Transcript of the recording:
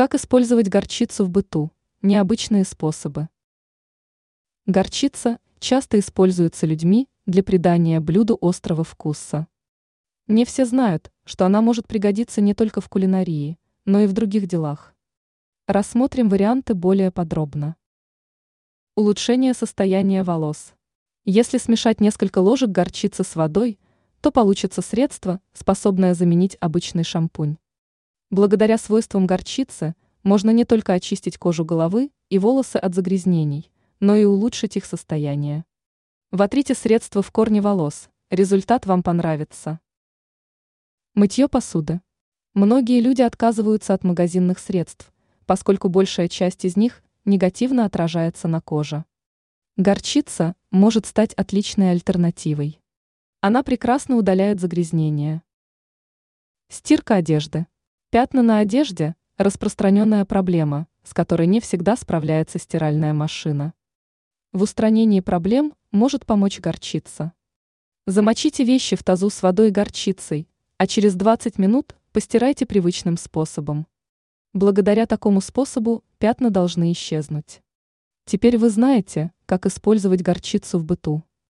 Как использовать горчицу в быту? Необычные способы. Горчица часто используется людьми для придания блюду острого вкуса. Не все знают, что она может пригодиться не только в кулинарии, но и в других делах. Рассмотрим варианты более подробно. Улучшение состояния волос. Если смешать несколько ложек горчицы с водой, то получится средство, способное заменить обычный шампунь. Благодаря свойствам горчицы можно не только очистить кожу головы и волосы от загрязнений, но и улучшить их состояние. Вотрите средство в корне волос, результат вам понравится. Мытье посуды. Многие люди отказываются от магазинных средств, поскольку большая часть из них негативно отражается на коже. Горчица может стать отличной альтернативой. Она прекрасно удаляет загрязнения. Стирка одежды. Пятна на одежде – распространенная проблема, с которой не всегда справляется стиральная машина. В устранении проблем может помочь горчица. Замочите вещи в тазу с водой и горчицей, а через 20 минут постирайте привычным способом. Благодаря такому способу пятна должны исчезнуть. Теперь вы знаете, как использовать горчицу в быту.